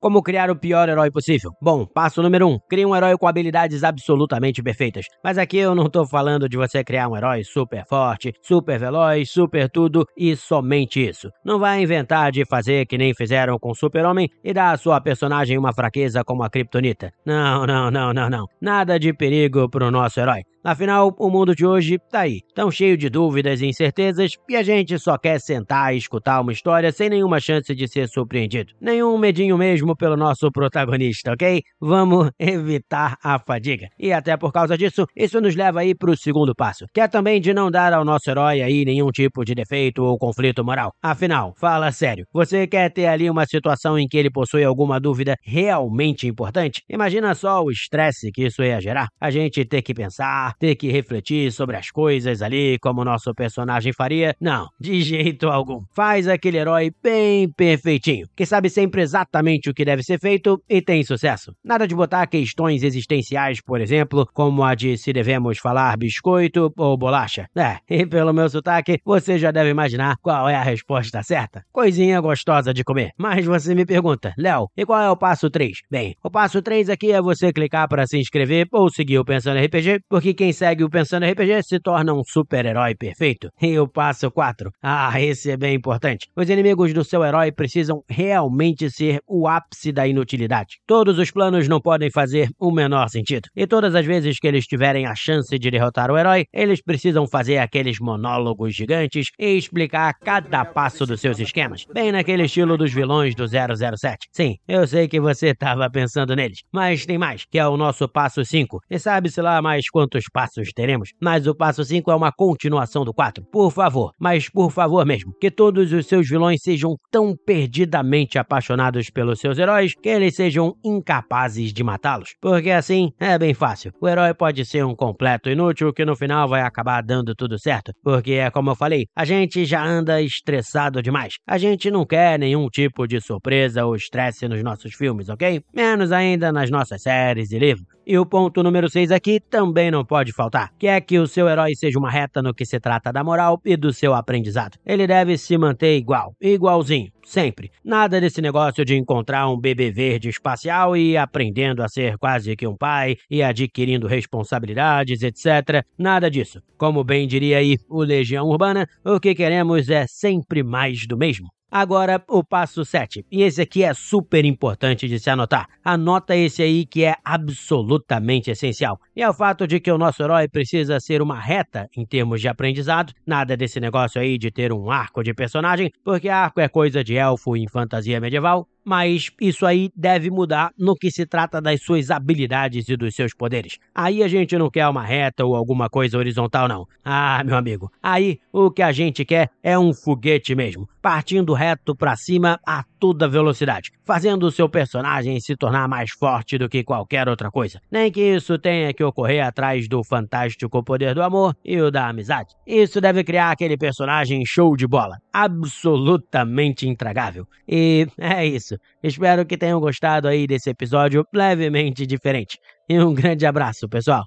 Como criar o pior herói possível? Bom, passo número 1. Um, crie um herói com habilidades absolutamente perfeitas. Mas aqui eu não tô falando de você criar um herói super forte, super veloz, super tudo e somente isso. Não vai inventar de fazer que nem fizeram com Super-Homem e dar à sua personagem uma fraqueza como a Kryptonita. Não, não, não, não, não. Nada de perigo pro nosso herói. Afinal, o mundo de hoje tá aí, tão cheio de dúvidas e incertezas, e a gente só quer sentar e escutar uma história sem nenhuma chance de ser surpreendido. Nenhum medinho mesmo pelo nosso protagonista, ok? Vamos evitar a fadiga. E até por causa disso, isso nos leva aí pro segundo passo, que é também de não dar ao nosso herói aí nenhum tipo de defeito ou conflito moral. Afinal, fala sério, você quer ter ali uma situação em que ele possui alguma dúvida realmente importante? Imagina só o estresse que isso ia gerar. A gente ter que pensar, ter que refletir sobre as coisas ali como nosso personagem faria. Não, de jeito algum. Faz aquele herói bem perfeitinho, que sabe sempre exatamente o que deve ser feito e tem sucesso. Nada de botar questões existenciais, por exemplo, como a de se devemos falar biscoito ou bolacha. É, e pelo meu sotaque, você já deve imaginar qual é a resposta certa. Coisinha gostosa de comer. Mas você me pergunta, Léo, e qual é o passo 3? Bem, o passo 3 aqui é você clicar para se inscrever ou seguir o Pensando RPG, porque quem segue o Pensando RPG se torna um super-herói perfeito. E o passo 4. Ah, esse é bem importante. Os inimigos do seu herói precisam realmente ser o ápice da inutilidade. Todos os planos não podem fazer o menor sentido. E todas as vezes que eles tiverem a chance de derrotar o herói, eles precisam fazer aqueles monólogos gigantes e explicar cada passo dos seus esquemas. Bem naquele estilo dos vilões do 007. Sim, eu sei que você estava pensando neles. Mas tem mais, que é o nosso passo 5. E sabe-se lá mais quantos passos teremos, mas o passo 5 é uma continuação do 4. Por favor, mas por favor mesmo, que todos os seus vilões sejam tão perdidamente apaixonados pelos seus heróis que eles sejam incapazes de matá-los. Porque assim é bem fácil. O herói pode ser um completo inútil que no final vai acabar dando tudo certo. Porque é como eu falei, a gente já anda estressado demais. A gente não quer nenhum tipo de surpresa ou estresse nos nossos filmes, ok? Menos ainda nas nossas séries e livros. E o ponto número 6 aqui também não pode faltar, que é que o seu herói seja uma reta no que se trata da moral e do seu aprendizado. Ele deve se manter igual, igualzinho, sempre. Nada desse negócio de encontrar um bebê verde espacial e aprendendo a ser quase que um pai e adquirindo responsabilidades, etc. Nada disso. Como bem diria aí o Legião Urbana, o que queremos é sempre mais do mesmo. Agora, o passo 7. E esse aqui é super importante de se anotar. Anota esse aí que é absolutamente essencial. E é o fato de que o nosso herói precisa ser uma reta em termos de aprendizado. Nada desse negócio aí de ter um arco de personagem, porque arco é coisa de elfo em fantasia medieval mas isso aí deve mudar no que se trata das suas habilidades e dos seus poderes. Aí a gente não quer uma reta ou alguma coisa horizontal, não. Ah, meu amigo, aí o que a gente quer é um foguete mesmo, partindo reto para cima a toda velocidade, fazendo o seu personagem se tornar mais forte do que qualquer outra coisa. Nem que isso tenha que ocorrer atrás do fantástico poder do amor e o da amizade. Isso deve criar aquele personagem show de bola, absolutamente intragável. E é isso. Espero que tenham gostado aí desse episódio levemente diferente. E um grande abraço, pessoal.